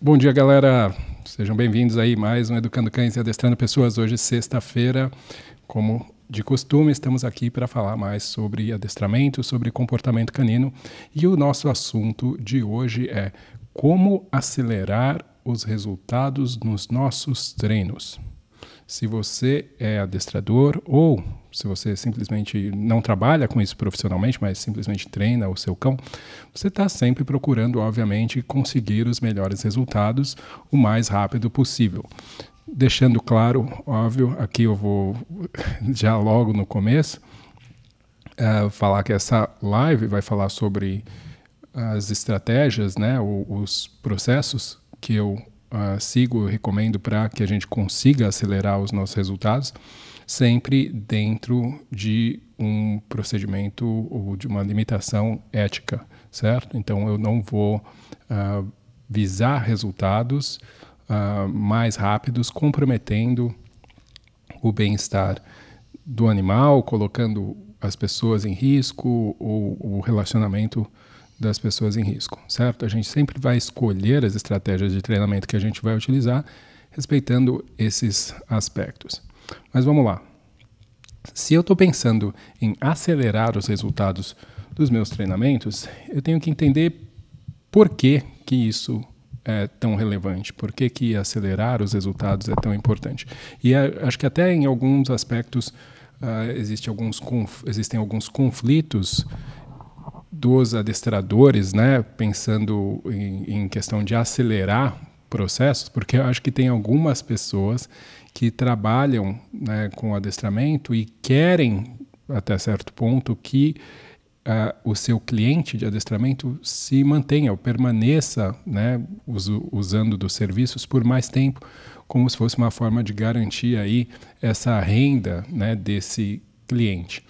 Bom dia, galera. Sejam bem-vindos aí mais um Educando Cães e Adestrando Pessoas. Hoje, sexta-feira, como de costume, estamos aqui para falar mais sobre adestramento, sobre comportamento canino. E o nosso assunto de hoje é como acelerar os resultados nos nossos treinos. Se você é adestrador ou se você simplesmente não trabalha com isso profissionalmente, mas simplesmente treina o seu cão, você está sempre procurando, obviamente, conseguir os melhores resultados o mais rápido possível. Deixando claro, óbvio, aqui eu vou já logo no começo uh, falar que essa live vai falar sobre as estratégias, né, os processos que eu uh, sigo recomendo para que a gente consiga acelerar os nossos resultados, sempre dentro de um procedimento ou de uma limitação ética, certo? Então eu não vou uh, visar resultados uh, mais rápidos, comprometendo o bem-estar do animal, colocando as pessoas em risco ou o relacionamento das pessoas em risco, certo? A gente sempre vai escolher as estratégias de treinamento que a gente vai utilizar, respeitando esses aspectos. Mas vamos lá. Se eu estou pensando em acelerar os resultados dos meus treinamentos, eu tenho que entender por que, que isso é tão relevante, por que, que acelerar os resultados é tão importante. E é, acho que até em alguns aspectos uh, existe alguns existem alguns conflitos dos adestradores, né, pensando em, em questão de acelerar processos, porque eu acho que tem algumas pessoas que trabalham né, com adestramento e querem, até certo ponto, que uh, o seu cliente de adestramento se mantenha ou permaneça né, usando dos serviços por mais tempo, como se fosse uma forma de garantir aí essa renda né, desse cliente.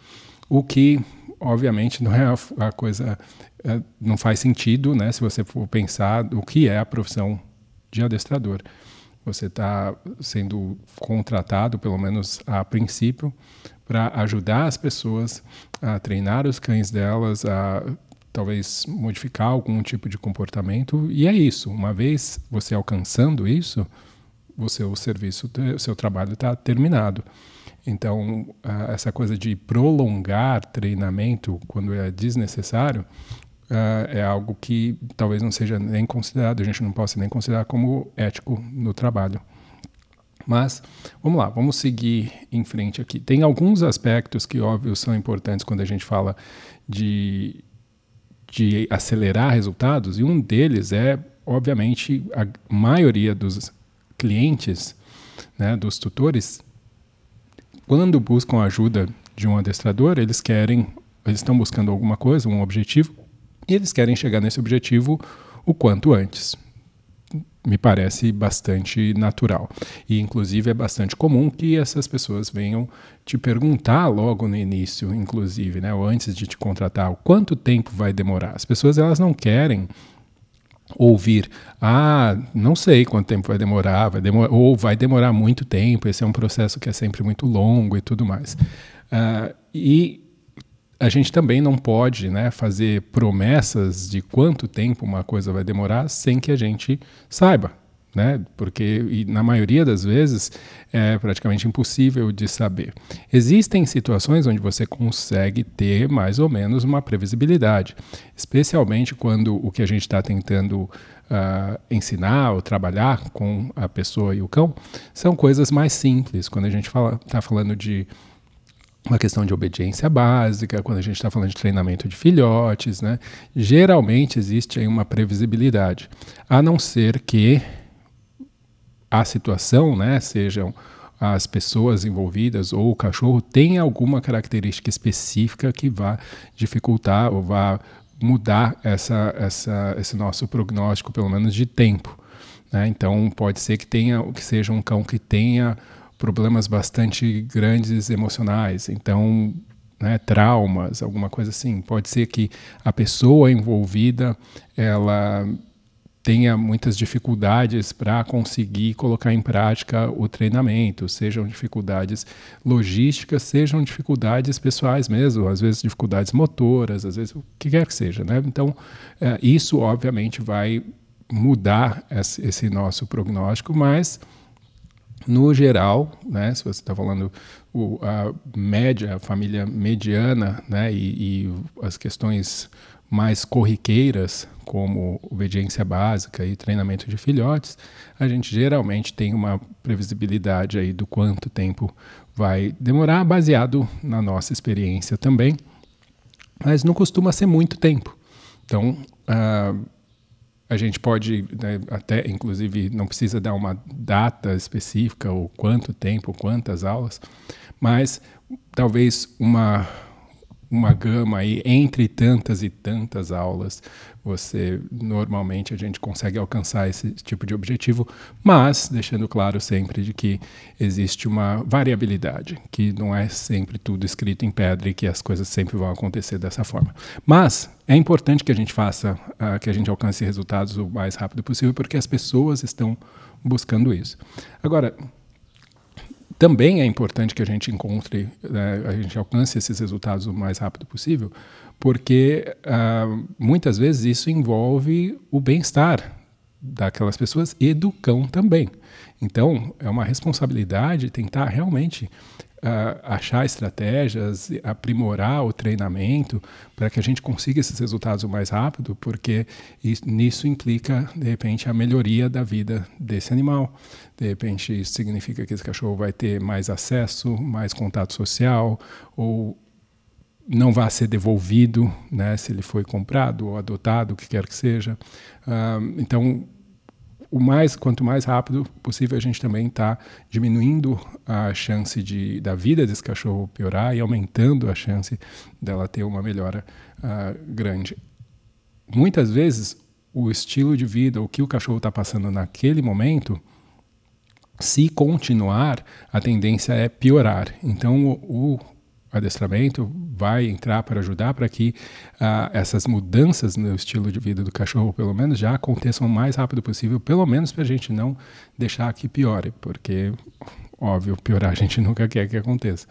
O que obviamente não é a, a coisa, é, não faz sentido, né? Se você for pensar o que é a profissão de adestrador. Você está sendo contratado, pelo menos a princípio, para ajudar as pessoas a treinar os cães delas, a talvez modificar algum tipo de comportamento. E é isso. Uma vez você alcançando isso, o seu serviço, o seu trabalho está terminado. Então, essa coisa de prolongar treinamento quando é desnecessário é algo que talvez não seja nem considerado, a gente não possa nem considerar como ético no trabalho. Mas vamos lá, vamos seguir em frente aqui. Tem alguns aspectos que, óbvio, são importantes quando a gente fala de, de acelerar resultados, e um deles é, obviamente, a maioria dos clientes, né, dos tutores, quando buscam ajuda de um adestrador, eles querem, eles estão buscando alguma coisa, um objetivo, e eles querem chegar nesse objetivo o quanto antes. Me parece bastante natural. E, inclusive, é bastante comum que essas pessoas venham te perguntar logo no início, inclusive, né, ou antes de te contratar, o quanto tempo vai demorar. As pessoas elas não querem ouvir, ah, não sei quanto tempo vai demorar, vai demorar, ou vai demorar muito tempo, esse é um processo que é sempre muito longo e tudo mais. Uh, e a gente também não pode né, fazer promessas de quanto tempo uma coisa vai demorar sem que a gente saiba né? Porque na maioria das vezes é praticamente impossível de saber. Existem situações onde você consegue ter mais ou menos uma previsibilidade, especialmente quando o que a gente está tentando uh, ensinar ou trabalhar com a pessoa e o cão são coisas mais simples. Quando a gente está fala, tá falando de uma questão de obediência básica, quando a gente está falando de treinamento de filhotes, né? Geralmente existe aí uma previsibilidade, a não ser que a situação, né, sejam as pessoas envolvidas ou o cachorro, tem alguma característica específica que vá dificultar ou vá mudar essa, essa, esse nosso prognóstico, pelo menos de tempo. Né? Então, pode ser que tenha, que seja um cão que tenha problemas bastante grandes emocionais. Então, né, traumas, alguma coisa assim. Pode ser que a pessoa envolvida ela tenha muitas dificuldades para conseguir colocar em prática o treinamento, sejam dificuldades logísticas, sejam dificuldades pessoais mesmo, às vezes dificuldades motoras, às vezes o que quer que seja. Né? Então, é, isso obviamente vai mudar esse nosso prognóstico, mas no geral, né, se você está falando o, a média, a família mediana, né, e, e, as questões mais corriqueiras, como obediência básica e treinamento de filhotes, a gente geralmente tem uma previsibilidade aí do quanto tempo vai demorar, baseado na nossa experiência também, mas não costuma ser muito tempo. Então, uh, a gente pode né, até, inclusive, não precisa dar uma data específica ou quanto tempo, quantas aulas, mas talvez uma uma gama aí entre tantas e tantas aulas, você normalmente a gente consegue alcançar esse tipo de objetivo, mas deixando claro sempre de que existe uma variabilidade, que não é sempre tudo escrito em pedra e que as coisas sempre vão acontecer dessa forma. Mas é importante que a gente faça, uh, que a gente alcance resultados o mais rápido possível, porque as pessoas estão buscando isso. Agora, também é importante que a gente encontre, né, a gente alcance esses resultados o mais rápido possível, porque uh, muitas vezes isso envolve o bem-estar daquelas pessoas e do cão também. Então, é uma responsabilidade tentar realmente uh, achar estratégias, aprimorar o treinamento para que a gente consiga esses resultados o mais rápido, porque isso, nisso implica, de repente, a melhoria da vida desse animal. De repente, isso significa que esse cachorro vai ter mais acesso, mais contato social, ou não vai ser devolvido, né, se ele foi comprado ou adotado, o que quer que seja. Uh, então, o mais, quanto mais rápido possível, a gente também está diminuindo a chance de, da vida desse cachorro piorar e aumentando a chance dela ter uma melhora uh, grande. Muitas vezes, o estilo de vida, o que o cachorro está passando naquele momento, se continuar, a tendência é piorar. Então, o, o adestramento vai entrar para ajudar para que uh, essas mudanças no estilo de vida do cachorro, pelo menos, já aconteçam o mais rápido possível, pelo menos para a gente não deixar que piore, porque, óbvio, piorar a gente nunca quer que aconteça.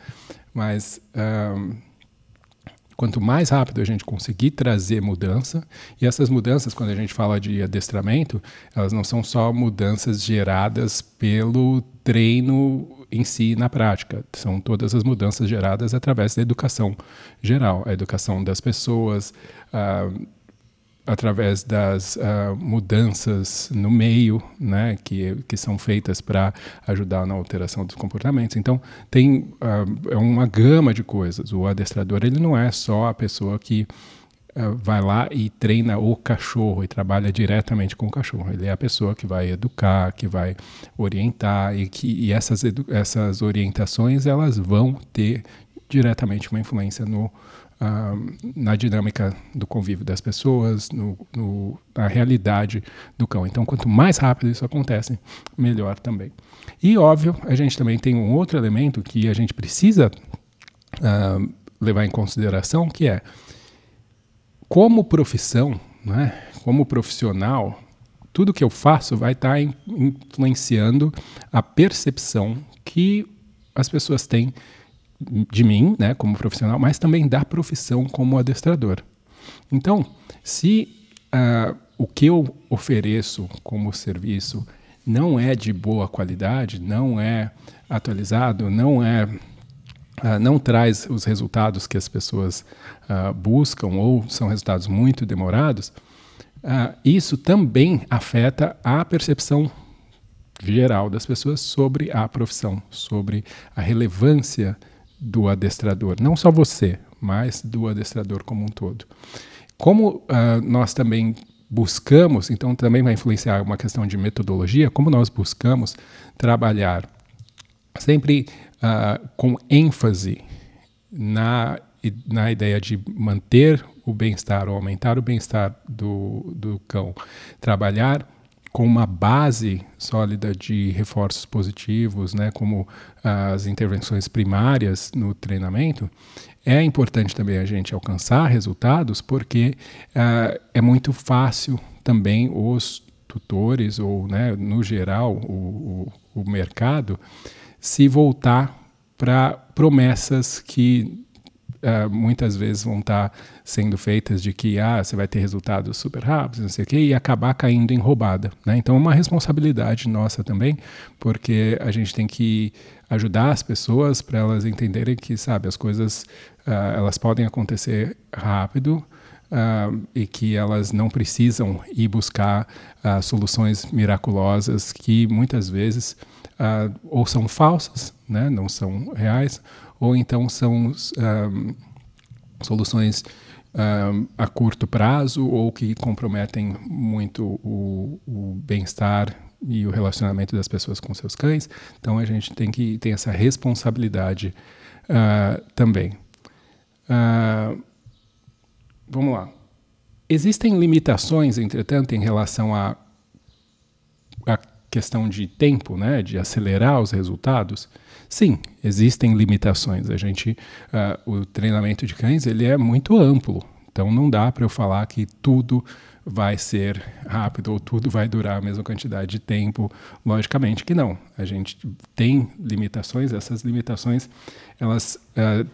Mas. Uh, quanto mais rápido a gente conseguir trazer mudança, e essas mudanças, quando a gente fala de adestramento, elas não são só mudanças geradas pelo treino em si na prática. São todas as mudanças geradas através da educação geral, a educação das pessoas, uh, através das uh, mudanças no meio, né, que, que são feitas para ajudar na alteração dos comportamentos. Então, tem uh, uma gama de coisas. O adestrador ele não é só a pessoa que uh, vai lá e treina o cachorro e trabalha diretamente com o cachorro. Ele é a pessoa que vai educar, que vai orientar e que e essas, essas orientações elas vão ter diretamente uma influência no uh, na dinâmica do convívio das pessoas, no, no, na realidade do cão. Então, quanto mais rápido isso acontece, melhor também. E, óbvio, a gente também tem um outro elemento que a gente precisa uh, levar em consideração, que é como profissão, né, como profissional, tudo que eu faço vai estar tá influenciando a percepção que as pessoas têm de mim, né, como profissional, mas também da profissão como adestrador. Então, se uh, o que eu ofereço como serviço não é de boa qualidade, não é atualizado, não é uh, não traz os resultados que as pessoas uh, buscam ou são resultados muito demorados, isso também afeta a percepção geral das pessoas sobre a profissão, sobre a relevância do adestrador, não só você, mas do adestrador como um todo. Como uh, nós também buscamos, então também vai influenciar uma questão de metodologia, como nós buscamos trabalhar sempre uh, com ênfase na, na ideia de manter o bem-estar ou aumentar o bem-estar do, do cão, trabalhar com uma base sólida de reforços positivos, né, como as intervenções primárias no treinamento, é importante também a gente alcançar resultados, porque uh, é muito fácil também os tutores ou, né, no geral, o, o, o mercado, se voltar para promessas que uh, muitas vezes vão estar tá sendo feitas de que ah, você vai ter resultados super rápidos, não sei o quê, e acabar caindo em roubada. Né? Então é uma responsabilidade nossa também, porque a gente tem que ajudar as pessoas para elas entenderem que, sabe, as coisas uh, elas podem acontecer rápido, Uh, e que elas não precisam ir buscar uh, soluções miraculosas que muitas vezes uh, ou são falsas, né, não são reais, ou então são um, soluções um, a curto prazo ou que comprometem muito o, o bem-estar e o relacionamento das pessoas com seus cães. Então a gente tem que ter essa responsabilidade uh, também. Uh, vamos lá. Existem limitações, entretanto, em relação a, a, questão de tempo, né, de acelerar os resultados? Sim, existem limitações. A gente, uh, o treinamento de cães ele é muito amplo, então não dá para eu falar que tudo vai ser rápido ou tudo vai durar a mesma quantidade de tempo. Logicamente que não. A gente tem limitações. Essas limitações elas uh,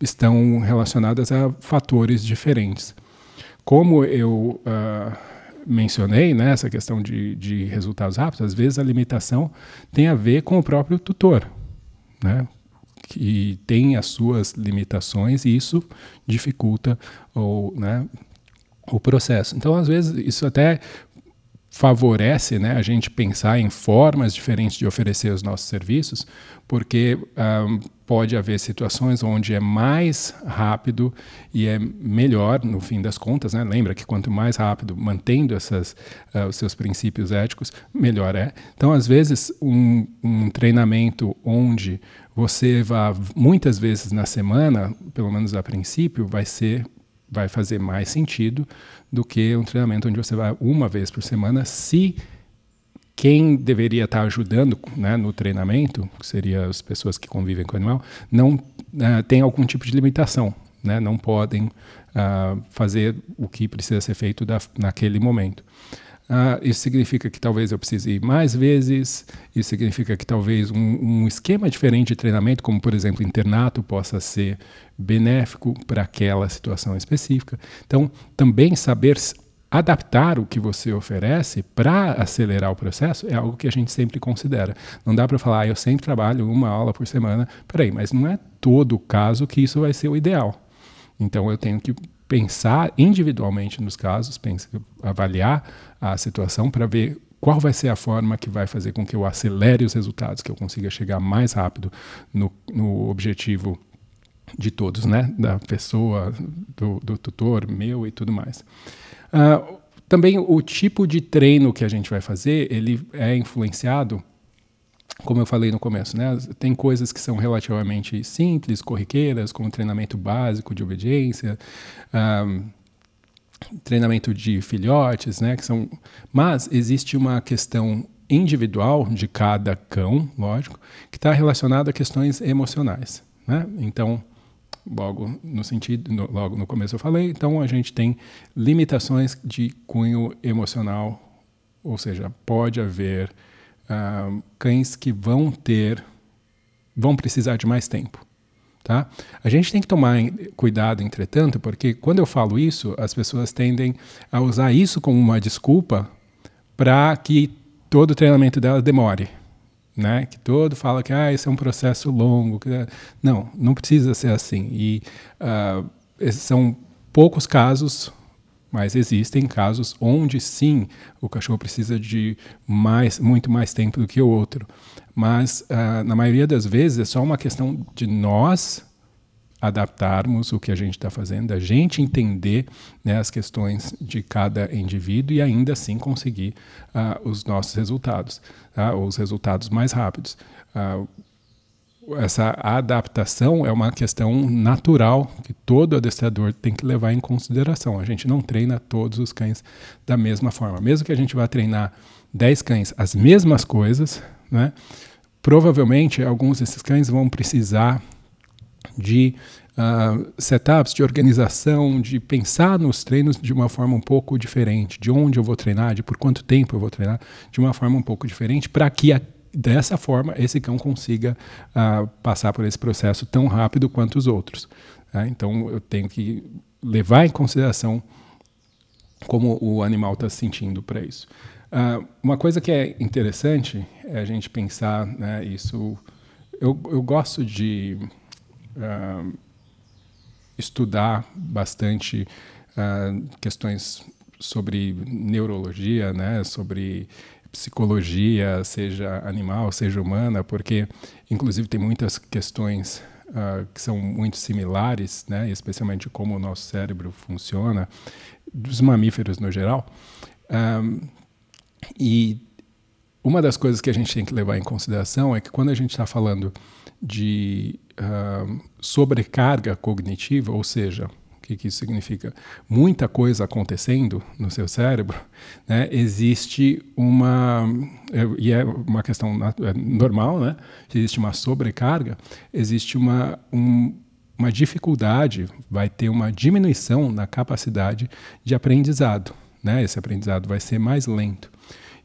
estão relacionadas a fatores diferentes. Como eu uh, mencionei, né, essa questão de, de resultados rápidos, às vezes a limitação tem a ver com o próprio tutor né? que tem as suas limitações e isso dificulta o, né, o processo. Então, às vezes, isso até favorece né, a gente pensar em formas diferentes de oferecer os nossos serviços, porque um, pode haver situações onde é mais rápido e é melhor, no fim das contas. Né? Lembra que quanto mais rápido, mantendo essas, uh, os seus princípios éticos, melhor é. Então, às vezes, um, um treinamento onde você vá muitas vezes na semana, pelo menos a princípio, vai ser vai fazer mais sentido do que um treinamento onde você vai uma vez por semana, se quem deveria estar ajudando né, no treinamento, que seria as pessoas que convivem com o animal, não uh, tem algum tipo de limitação, né, não podem uh, fazer o que precisa ser feito da, naquele momento. Uh, isso significa que talvez eu precise ir mais vezes, isso significa que talvez um, um, esquema diferente de treinamento, como por exemplo internato, possa ser benéfico para aquela situação específica. Então, também saber adaptar o que você oferece para acelerar o processo é algo que a gente sempre considera. Não dá para falar, ah, eu sempre trabalho uma aula por semana. Peraí, mas não é todo o caso que isso vai ser o ideal. Então eu tenho que pensar individualmente nos casos, pensar, avaliar a situação para ver qual vai ser a forma que vai fazer com que eu acelere os resultados, que eu consiga chegar mais rápido no, no objetivo de todos, né? Da pessoa, do, do tutor, meu e tudo mais. Uh, também o tipo de treino que a gente vai fazer, ele é influenciado como eu falei no começo, né? Tem coisas que são relativamente simples, corriqueiras, como treinamento básico de obediência, um, treinamento de filhotes, né? Que são, mas existe uma questão individual de cada cão, lógico, que está relacionada a questões emocionais, né? Então, logo no sentido, no, logo no começo eu falei, então a gente tem limitações de cunho emocional, ou seja, pode haver uh, cães que vão ter, vão precisar de mais tempo. Tá? A gente tem que tomar cuidado, entretanto, porque quando eu falo isso, as pessoas tendem a usar isso como uma desculpa para que todo o treinamento dela demore. Né? Que todo fala que ah, esse é um processo longo. Não, não precisa ser assim. E uh, são poucos casos mas existem casos onde sim o cachorro precisa de mais, muito mais tempo do que o outro. Mas uh, na maioria das vezes é só uma questão de nós adaptarmos o que a gente está fazendo, a gente entender né, as questões de cada indivíduo e ainda assim conseguir uh, os nossos resultados, uh, os resultados mais rápidos. Uh, essa adaptação é uma questão natural que todo adestrador tem que levar em consideração. A gente não treina todos os cães da mesma forma. Mesmo que a gente vá treinar 10 cães as mesmas coisas, né, provavelmente alguns desses cães vão precisar de uh, setups de organização, de pensar nos treinos de uma forma um pouco diferente, de onde eu vou treinar, de por quanto tempo eu vou treinar, de uma forma um pouco diferente, para que a, dessa forma esse cão consiga uh, passar por esse processo tão rápido quanto os outros. Né? Então eu tenho que levar em consideração como o animal está se sentindo para isso. Uh, uma coisa que é interessante é a gente pensar né, isso. Eu, eu gosto de uh, estudar bastante uh, questões sobre neurologia, né, sobre psicologia, seja animal, seja humana, porque, inclusive, tem muitas questões uh, que são muito similares, né, especialmente como o nosso cérebro funciona, dos mamíferos no geral. Um, e uma das coisas que a gente tem que levar em consideração é que quando a gente está falando de uh, sobrecarga cognitiva, ou seja, o que, que, isso significa? Muita coisa acontecendo no seu cérebro, né? existe uma, e é uma questão é normal, né? existe uma sobrecarga, existe uma, um, uma dificuldade, vai ter uma diminuição na capacidade de aprendizado. Né? Esse aprendizado vai ser mais lento.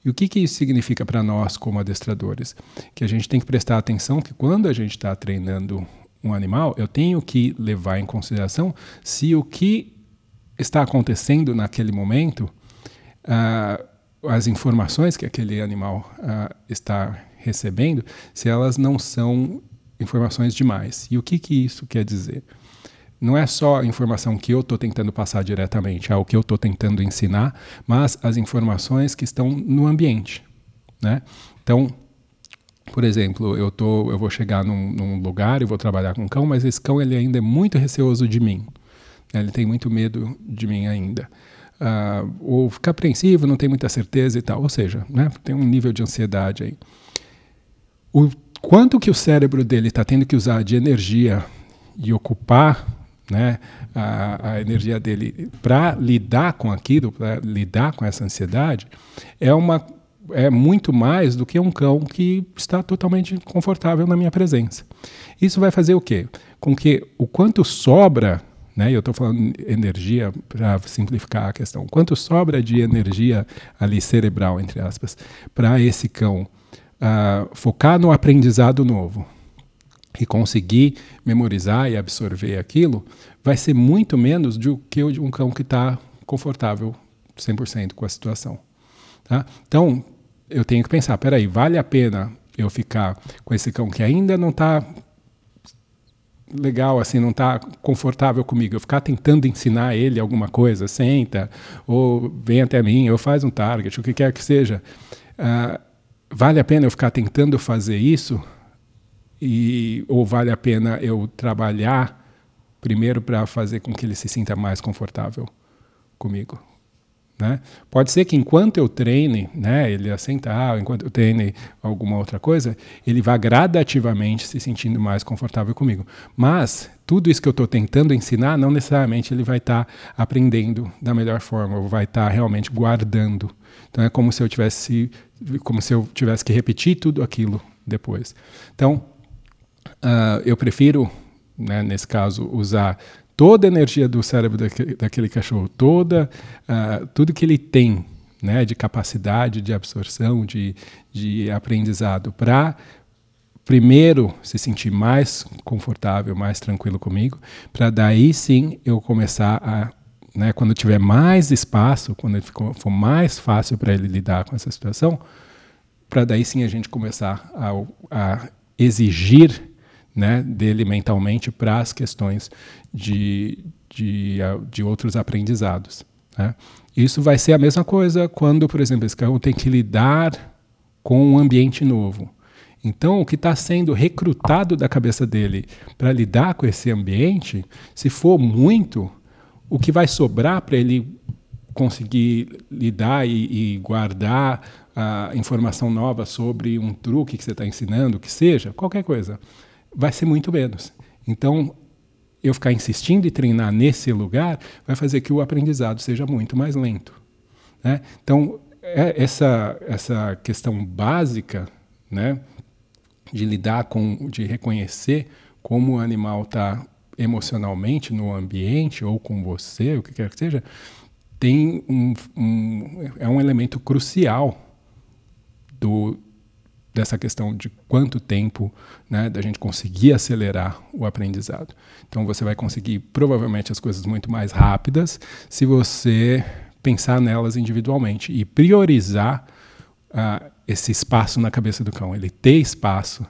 E o que, que isso significa para nós como adestradores? Que a gente tem que prestar atenção que quando a gente está treinando um animal, eu tenho que levar em consideração se o que está acontecendo naquele momento, uh, as informações que aquele animal uh, está recebendo, se elas não são informações demais. E o que, que isso quer dizer? Não é só a informação que eu estou tentando passar diretamente, é o que eu estou tentando ensinar, mas as informações que estão no ambiente. Né? Então, por exemplo, eu, tô, eu vou chegar num, num lugar e vou trabalhar com um cão, mas esse cão ele ainda é muito receoso de mim. Ele tem muito medo de mim ainda. Uh, ou fica apreensivo, não tem muita certeza e tal. Ou seja, né, tem um nível de ansiedade aí. O quanto que o cérebro dele está tendo que usar de energia e ocupar né, a, a energia dele para lidar com aquilo, para lidar com essa ansiedade, é uma é muito mais do que um cão que está totalmente confortável na minha presença. Isso vai fazer o quê? Com que o quanto sobra, né, eu estou falando energia para simplificar a questão, quanto sobra de energia ali cerebral, entre aspas, para esse cão uh, focar no aprendizado novo, e conseguir memorizar e absorver aquilo, vai ser muito menos do que um cão que está confortável 100% com a situação. Tá? Então, eu tenho que pensar, peraí, vale a pena eu ficar com esse cão que ainda não está legal, assim, não está confortável comigo, eu ficar tentando ensinar ele alguma coisa, senta, ou vem até mim, ou faz um target, o que quer que seja. Uh, vale a pena eu ficar tentando fazer isso e ou vale a pena eu trabalhar primeiro para fazer com que ele se sinta mais confortável comigo, né? Pode ser que enquanto eu treine, né, ele assentar, enquanto eu treine alguma outra coisa, ele vá gradativamente se sentindo mais confortável comigo. Mas tudo isso que eu estou tentando ensinar, não necessariamente ele vai estar tá aprendendo da melhor forma, ou vai estar tá realmente guardando. Então é como se eu tivesse, como se eu tivesse que repetir tudo aquilo depois. Então Uh, eu prefiro, né, nesse caso, usar toda a energia do cérebro daquele, daquele cachorro, toda, uh, tudo que ele tem né, de capacidade de absorção, de, de aprendizado, para primeiro se sentir mais confortável, mais tranquilo comigo, para daí sim eu começar a, né, quando tiver mais espaço, quando for mais fácil para ele lidar com essa situação, para daí sim a gente começar a, a exigir né, dele mentalmente para as questões de, de, de outros aprendizados. Né? Isso vai ser a mesma coisa quando, por exemplo, esse cão tem que lidar com um ambiente novo. Então, o que está sendo recrutado da cabeça dele para lidar com esse ambiente, se for muito, o que vai sobrar para ele conseguir lidar e, e guardar a informação nova sobre um truque que você está ensinando, que seja, qualquer coisa, vai ser muito menos. Então, eu ficar insistindo e treinar nesse lugar vai fazer que o aprendizado seja muito mais lento. Né? Então, é essa, essa questão básica né, de lidar com, de reconhecer como o animal está emocionalmente no ambiente ou com você, o que quer que seja, tem um, um é um elemento crucial do, dessa questão de quanto tempo né, da gente conseguir acelerar o aprendizado. Então você vai conseguir provavelmente as coisas muito mais rápidas se você pensar nelas individualmente e priorizar uh, esse espaço na cabeça do cão. Ele ter espaço,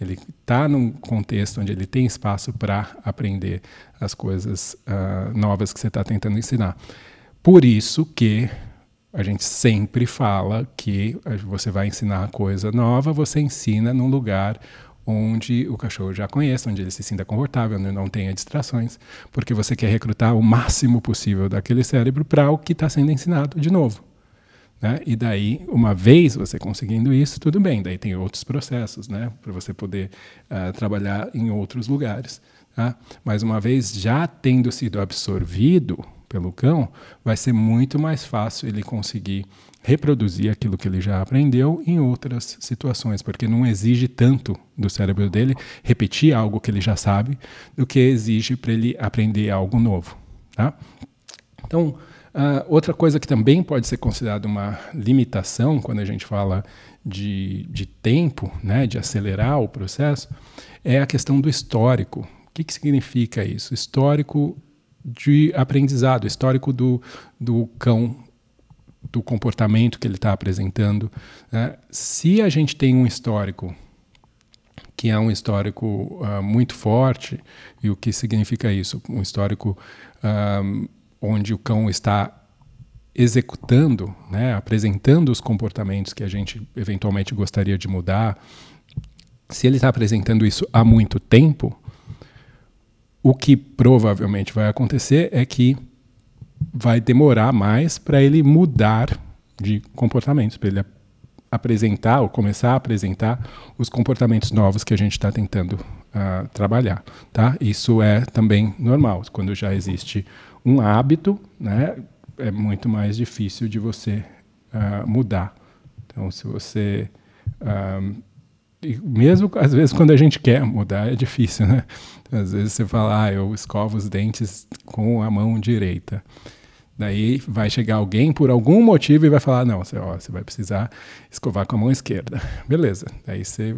ele está num contexto onde ele tem espaço para aprender as coisas uh, novas que você está tentando ensinar. Por isso que a gente sempre fala que você vai ensinar coisa nova, você ensina num lugar onde o cachorro já conhece, onde ele se sinta confortável, onde não tenha distrações, porque você quer recrutar o máximo possível daquele cérebro para o que está sendo ensinado de novo. Né? E daí, uma vez você conseguindo isso, tudo bem. Daí tem outros processos, né, para você poder uh, trabalhar em outros lugares. Tá? Mas uma vez já tendo sido absorvido pelo cão, vai ser muito mais fácil ele conseguir reproduzir aquilo que ele já aprendeu em outras situações, porque não exige tanto do cérebro dele repetir algo que ele já sabe, do que exige para ele aprender algo novo. Tá? Então, uh, outra coisa que também pode ser considerada uma limitação quando a gente fala de, de tempo, né, de acelerar o processo, é a questão do histórico. O que, que significa isso? Histórico de aprendizado, histórico do, do cão, do comportamento que ele está apresentando. Né? Se a gente tem um histórico que é um histórico uh, muito forte, e o que significa isso? Um histórico uh, onde o cão está executando, né, apresentando os comportamentos que a gente eventualmente gostaria de mudar. Se ele está apresentando isso há muito tempo, o que provavelmente vai acontecer é que vai demorar mais para ele mudar de comportamentos, para ele apresentar ou começar a apresentar os comportamentos novos que a gente está tentando uh, trabalhar, tá? Isso é também normal. Quando já existe um hábito, né, é muito mais difícil de você uh, mudar. Então, se você uh, e mesmo às vezes quando a gente quer mudar é difícil, né? Às vezes você fala, ah, eu escovo os dentes com a mão direita. Daí vai chegar alguém por algum motivo e vai falar, não, você, ó, você vai precisar escovar com a mão esquerda. Beleza. Daí você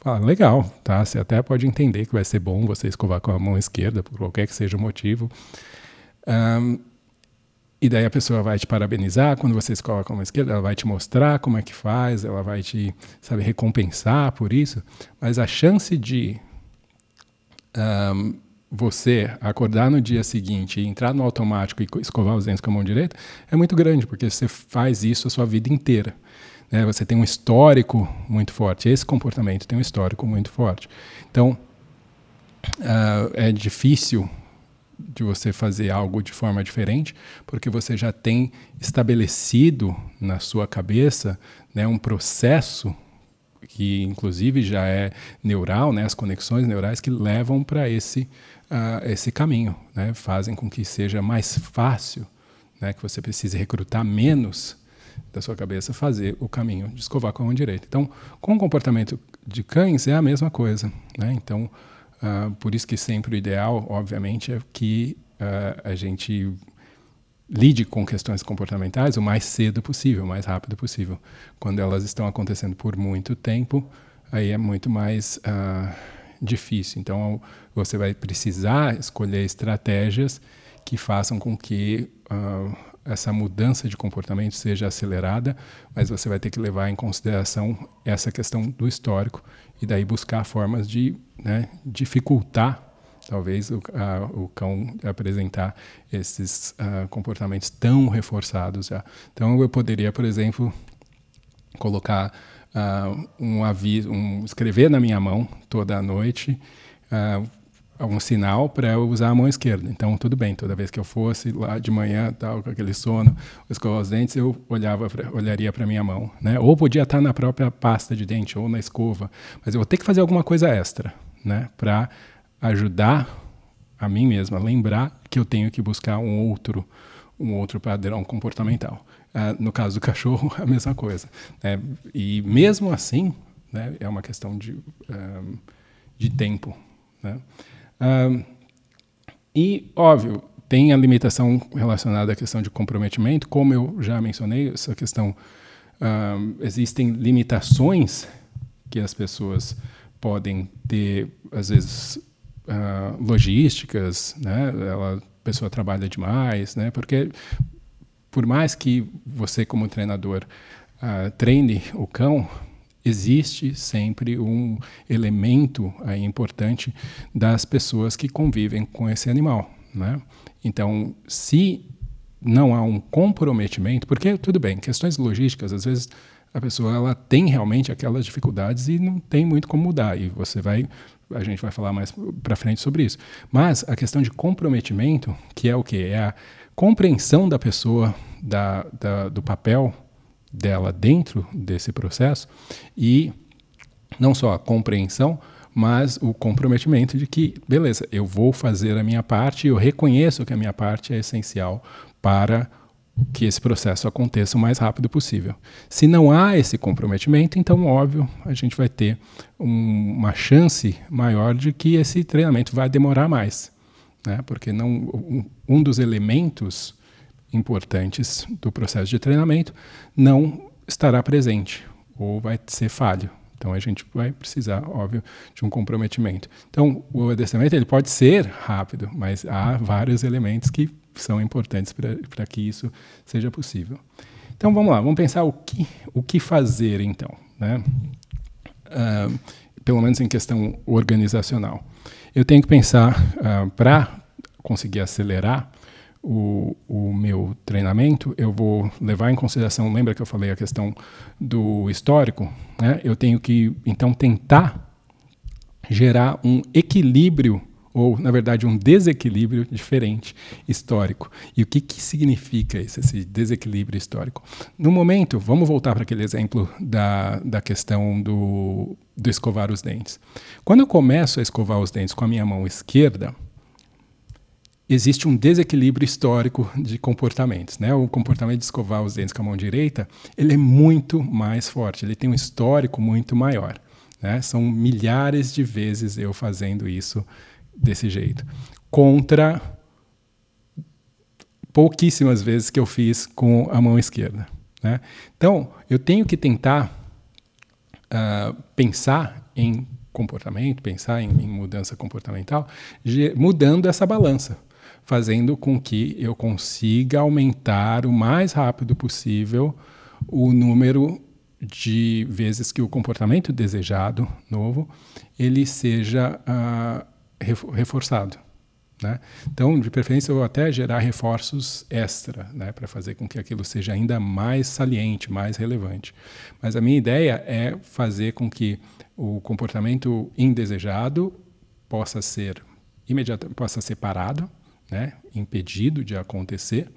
fala, legal, tá? Você até pode entender que vai ser bom você escovar com a mão esquerda, por qualquer que seja o motivo. Um, e daí a pessoa vai te parabenizar quando você escova com a mão esquerda, ela vai te mostrar como é que faz, ela vai te, sabe, recompensar por isso. Mas a chance de um, você acordar no dia seguinte e entrar no automático e escovar os dentes com a mão direita é muito grande, porque você faz isso a sua vida inteira. Né? Você tem um histórico muito forte. Esse comportamento tem um histórico muito forte. Então, uh, é difícil de você fazer algo de forma diferente, porque você já tem estabelecido na sua cabeça né, um processo que inclusive já é neural, né, as conexões neurais que levam para esse, uh, esse caminho, né, fazem com que seja mais fácil, né, que você precise recrutar menos da sua cabeça fazer o caminho de escovar com a mão direita. Então, com o comportamento de cães é a mesma coisa. Né? Então, Uh, por isso que sempre o ideal, obviamente, é que uh, a gente lide com questões comportamentais o mais cedo possível, o mais rápido possível. Quando elas estão acontecendo por muito tempo, aí é muito mais uh, difícil. Então, você vai precisar escolher estratégias que façam com que essa mudança de comportamento seja acelerada, mas você vai ter que levar em consideração essa questão do histórico e daí buscar formas de né, dificultar talvez o, a, o, cão apresentar esses uh, comportamentos tão reforçados já. Então eu poderia, por exemplo, colocar uh, um aviso, um, escrever na minha mão toda a noite uh, algum sinal para eu usar a mão esquerda. Então, tudo bem, toda vez que eu fosse lá de manhã, tal, com aquele sono, escovar os dentes, eu olhava pra, olharia para minha mão. Né? Ou podia estar na própria pasta de dente, ou na escova. Mas eu vou ter que fazer alguma coisa extra né? para ajudar a mim mesma, lembrar que eu tenho que buscar um outro, um outro padrão comportamental. Uh, no caso do cachorro, a mesma coisa. Né? E mesmo assim, né, é uma questão de, um, de tempo. Né? E, óbvio, tem a limitação relacionada à questão de comprometimento, como eu já mencionei, essa questão. Uh, existem limitações que as pessoas podem ter, às vezes, uh, logísticas, né? Ela, a pessoa trabalha demais, né? Porque por mais que você, como treinador, uh, treine o cão, existe sempre um elemento aí importante das pessoas que convivem com esse animal, né? Então, se não há um comprometimento, porque tudo bem, questões logísticas, às vezes a pessoa ela tem realmente aquelas dificuldades e não tem muito como mudar e você vai a gente vai falar mais para frente sobre isso. Mas a questão de comprometimento, que é o que é a compreensão da pessoa da, da, do papel dela dentro desse processo e não só a compreensão, mas o comprometimento de que, beleza, eu vou fazer a minha parte, eu reconheço que a minha parte é essencial para que esse processo aconteça o mais rápido possível. Se não há esse comprometimento, então, óbvio, a gente vai ter um, uma chance maior de que esse treinamento vai demorar mais, né? porque não, um, um dos elementos importantes do processo de treinamento não estará presente ou vai ser falho. Então a gente vai precisar, óbvio, de um comprometimento. Então o adestramento ele pode ser rápido, mas há vários elementos que são importantes para que isso seja possível. Então vamos lá, vamos pensar o que, o que fazer então, né? Uh, pelo menos em questão organizacional. Eu tenho que pensar uh, para conseguir acelerar o, o, meu treinamento, eu vou levar em consideração, lembra que eu falei a questão do histórico? Né? Eu tenho que, então, tentar gerar um equilíbrio ou, na verdade, um desequilíbrio diferente histórico. E o que, que significa isso, esse desequilíbrio histórico? No momento, vamos voltar para aquele exemplo da, da questão do, do escovar os dentes. Quando eu começo a escovar os dentes com a minha mão esquerda, existe um desequilíbrio histórico de comportamentos. Né? O comportamento de escovar os dentes com a mão direita ele é muito mais forte, ele tem um histórico muito maior. Né? São milhares de vezes eu fazendo isso desse jeito. Contra pouquíssimas vezes que eu fiz com a mão esquerda. Né? Então, eu tenho que tentar uh, pensar em comportamento, pensar em, em mudança comportamental, mudando essa balança, fazendo com que eu consiga aumentar o mais rápido possível o número de vezes que o comportamento desejado novo ele seja uh, reforçado. Né? Então, de preferência, eu até gerar reforços extra, né, para fazer com que aquilo seja ainda mais saliente, mais relevante. Mas a minha ideia é fazer com que o comportamento indesejado possa ser imediato, possa ser parado, né, impedido de acontecer,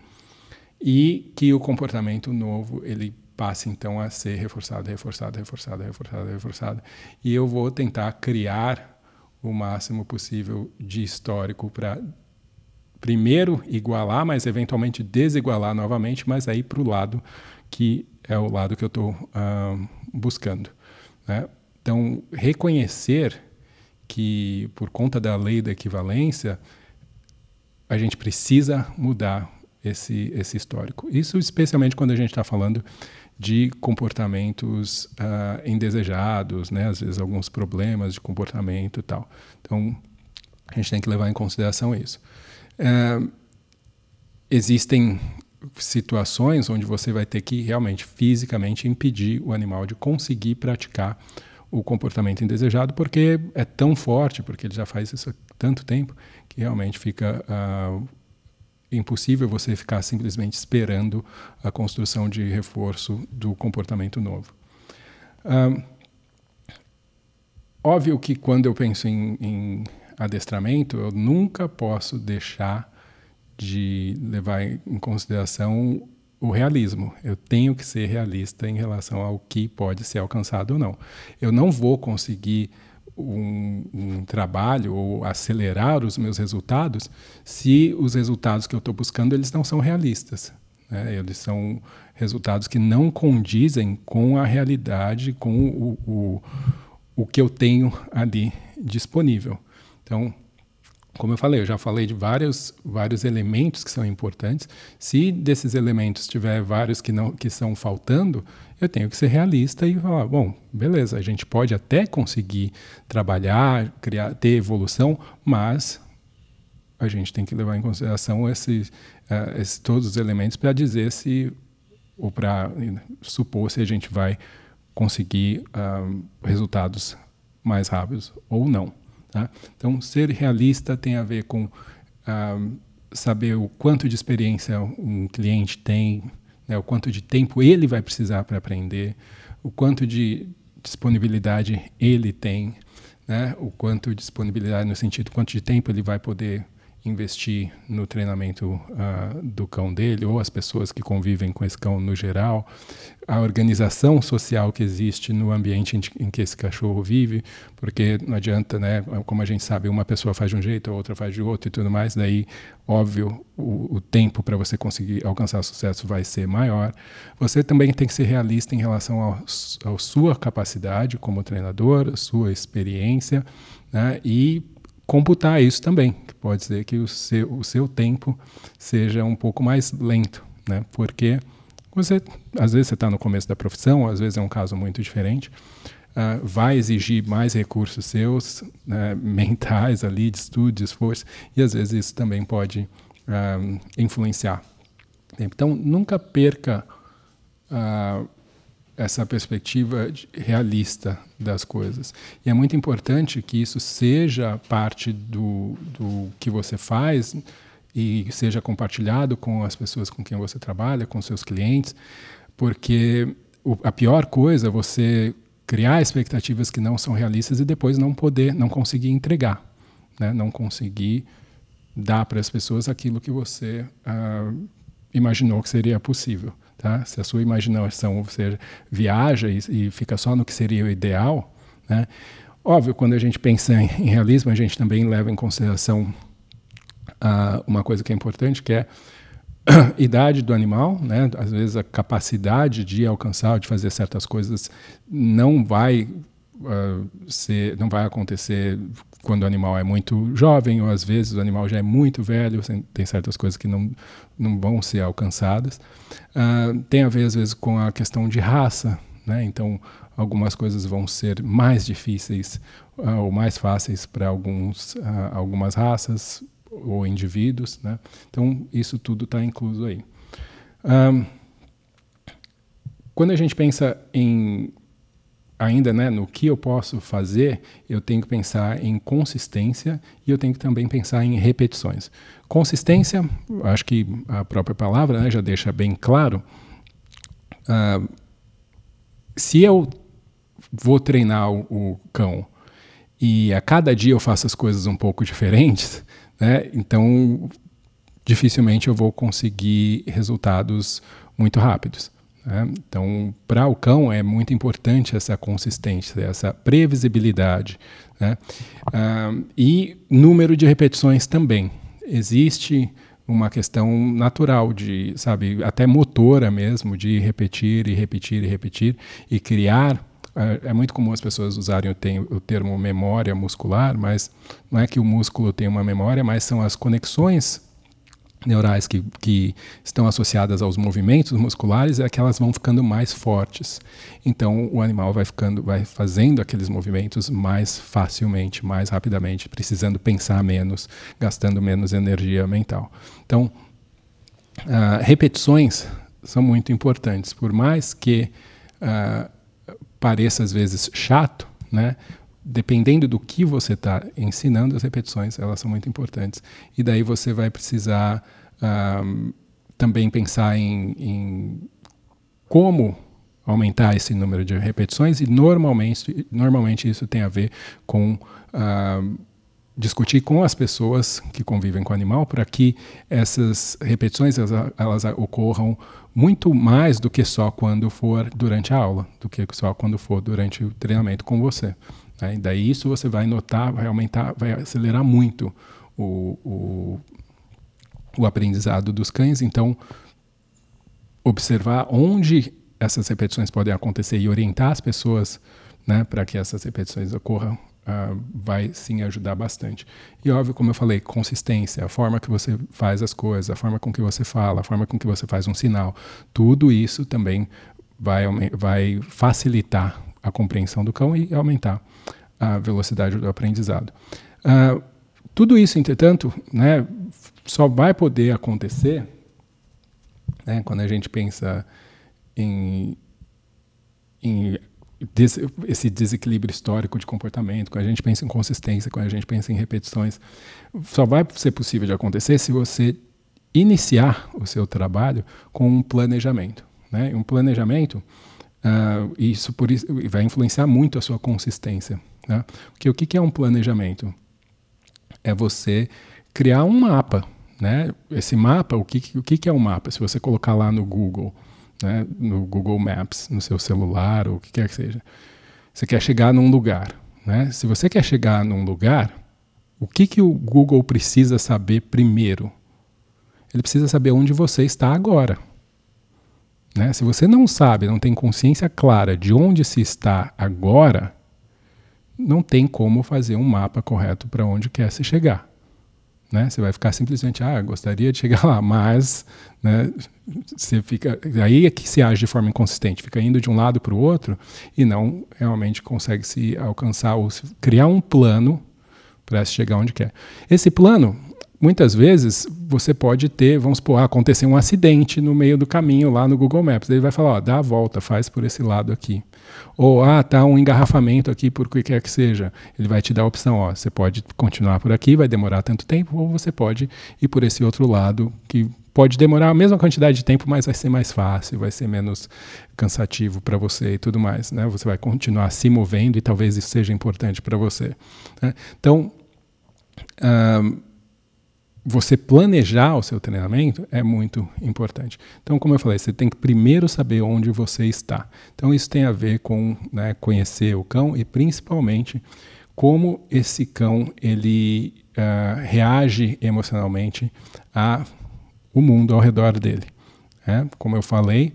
e que o comportamento novo ele passe então a ser reforçado, reforçado, reforçado, reforçado, reforçado. E eu vou tentar criar o máximo possível de histórico para primeiro igualar, mas eventualmente desigualar novamente, mas aí para o lado que é o lado que eu estou uh, buscando. Né? Então, reconhecer que por conta da lei da equivalência a gente precisa mudar esse, esse histórico. Isso especialmente quando a gente está falando de comportamentos uh, indesejados, né? às vezes alguns problemas de comportamento e tal. Então, a gente tem que levar em consideração isso. Uh, existem situações onde você vai ter que realmente fisicamente impedir o animal de conseguir praticar o comportamento indesejado porque é tão forte, porque ele já faz isso há tanto tempo, que realmente fica uh, impossível você ficar simplesmente esperando a construção de reforço do comportamento novo. Um, óbvio que quando eu penso em, em, adestramento, eu nunca posso deixar de levar em consideração o realismo. Eu tenho que ser realista em relação ao que pode ser alcançado ou não. Eu não vou conseguir um, um, trabalho ou acelerar os meus resultados se os resultados que eu estou buscando eles não são realistas. Né? Eles são resultados que não condizem com a realidade, com o, o, o que eu tenho ali disponível. Então, como eu falei, eu já falei de vários, vários elementos que são importantes. Se desses elementos tiver vários que não que são faltando, eu tenho que ser realista e falar, bom, beleza, a gente pode até conseguir trabalhar, criar, ter evolução, mas a gente tem que levar em consideração esses, uh, esses todos os elementos para dizer se ou para supor se a gente vai conseguir uh, resultados mais rápidos ou não. Tá? Então, ser realista tem a ver com uh, saber o quanto de experiência um cliente tem, né, o quanto de tempo ele vai precisar para aprender, o quanto de disponibilidade ele tem, né, o quanto de disponibilidade no sentido quanto de tempo ele vai poder investir no treinamento uh, do cão dele ou as pessoas que convivem com esse cão no geral, a organização social que existe no ambiente em, que esse cachorro vive, porque não adianta, né, como a gente sabe, uma pessoa faz de um jeito, a outra faz de outro e tudo mais, daí, óbvio, o, o tempo para você conseguir alcançar sucesso vai ser maior. Você também tem que ser realista em relação à sua capacidade como treinador, sua experiência, né, e computar isso também, pode ser que o seu, o seu tempo seja um pouco mais lento, né? Porque você, às vezes você está no começo da profissão, às vezes é um caso muito diferente, uh, vai exigir mais recursos seus, né, mentais ali, de estudo, de esforço, e às vezes isso também pode uh, influenciar. Então, nunca perca uh, essa perspectiva realista das coisas. E é muito importante que isso seja parte do, do que você faz e seja compartilhado com as pessoas com quem você trabalha, com seus clientes, porque o, a pior coisa é você criar expectativas que não são realistas e depois não poder, não conseguir entregar, né? não conseguir dar para as pessoas aquilo que você uh, imaginou que seria possível. Tá? Se a sua imaginação você viaja e, e fica só no que seria o ideal, né? óbvio, quando a gente pensa em, em realismo, a gente também leva em consideração uh, uma coisa que é importante, que é a idade do animal, né? Às vezes a capacidade de alcançar, de fazer certas coisas não vai uh, ser, não vai acontecer quando o animal é muito jovem, ou às vezes o animal já é muito velho, tem certas coisas que não, não vão ser alcançadas. Uh, tem a ver, às vezes, com a questão de raça, né? Então, algumas coisas vão ser mais difíceis uh, ou mais fáceis para alguns, uh, algumas raças ou indivíduos, né? Então, isso tudo está incluso aí. quando a gente pensa em ainda né, no que eu posso fazer, eu tenho que pensar em consistência e eu tenho que também pensar em repetições. Consistência, acho que a própria palavra né, já deixa bem claro. Uh, se eu vou treinar o, o, cão e a cada dia eu faço as coisas um pouco diferentes, né, então dificilmente eu vou conseguir resultados muito rápidos. Né? Então, para o cão é muito importante essa consistência, essa previsibilidade. Né? Ah, e número de repetições também. Existe uma questão natural de, sabe, até motora mesmo, de repetir e repetir e repetir e criar. É muito comum as pessoas usarem o termo memória muscular, mas não é que o músculo tem uma memória, mas são as conexões neurais que, que estão associadas aos movimentos musculares é que elas vão ficando mais fortes. Então o animal vai ficando, vai fazendo aqueles movimentos mais facilmente, mais rapidamente, precisando pensar menos, gastando menos energia mental. Então uh, repetições são muito importantes, por mais que uh, pareça às vezes chato, né? dependendo do que você está ensinando, as repetições elas são muito importantes. E daí você vai precisar um, também pensar em, em, como aumentar esse número de repetições e normalmente, normalmente isso tem a ver com discutir com as pessoas que convivem com o animal para que essas repetições elas, elas, ocorram muito mais do que só quando for durante a aula, do que só quando for durante o treinamento com você. Né? E daí isso você vai notar, vai aumentar, vai acelerar muito o, o, o aprendizado dos cães. Então, observar onde essas repetições podem acontecer e orientar as pessoas né, para que essas repetições ocorram uh, vai sim ajudar bastante. E óbvio, como eu falei, consistência, a forma que você faz as coisas, a forma com que você fala, a forma com que você faz um sinal, tudo isso também vai, vai facilitar a compreensão do cão e aumentar a velocidade do aprendizado. Uh, tudo isso, entretanto, né, só vai poder acontecer né, quando a gente pensa em, em des, esse desequilíbrio histórico de comportamento, quando a gente pensa em consistência, quando a gente pensa em repetições, só vai ser possível de acontecer se você iniciar o seu trabalho com um planejamento. Né? Um planejamento, uh, isso, por isso vai influenciar muito a sua consistência. Né? Porque o que é um planejamento? É você criar um mapa. Né? Esse mapa, o que, o que é um mapa? Se você colocar lá no Google, né, no Google Maps, no seu celular, ou o que quer que seja. Você quer chegar num lugar. Né? Se você quer chegar num lugar, o que, que o Google precisa saber primeiro? Ele precisa saber onde você está agora. Né? Se você não sabe, não tem consciência clara de onde se está agora, não tem como fazer um mapa correto para onde quer se chegar. Né? Você vai ficar simplesmente, ah, gostaria de chegar lá, mas né, você fica, aí é que se age de forma inconsistente, fica indo de um lado para o outro e não realmente consegue se alcançar ou se criar um plano para chegar onde quer. Esse plano, muitas vezes, você pode ter, vamos supor, acontecer um acidente no meio do caminho lá no Google Maps. Ele vai falar, ó, dá a volta, faz por esse lado aqui. Ou, ah, tá um engarrafamento aqui por que quer que seja. Ele vai te dar a opção, ó, você pode continuar por aqui, vai demorar tanto tempo, ou você pode ir por esse outro lado, que pode demorar a mesma quantidade de tempo, mas vai ser mais fácil, vai ser menos cansativo para você e tudo mais. Né? Você vai continuar se movendo e talvez isso seja importante para você. Né? Então, você planejar o seu treinamento é muito importante. Então, como eu falei, você tem que primeiro saber onde você está. Então, isso tem a ver com né, conhecer o cão e principalmente como esse cão ele uh, reage emocionalmente a o mundo ao redor dele. Né? Como eu falei,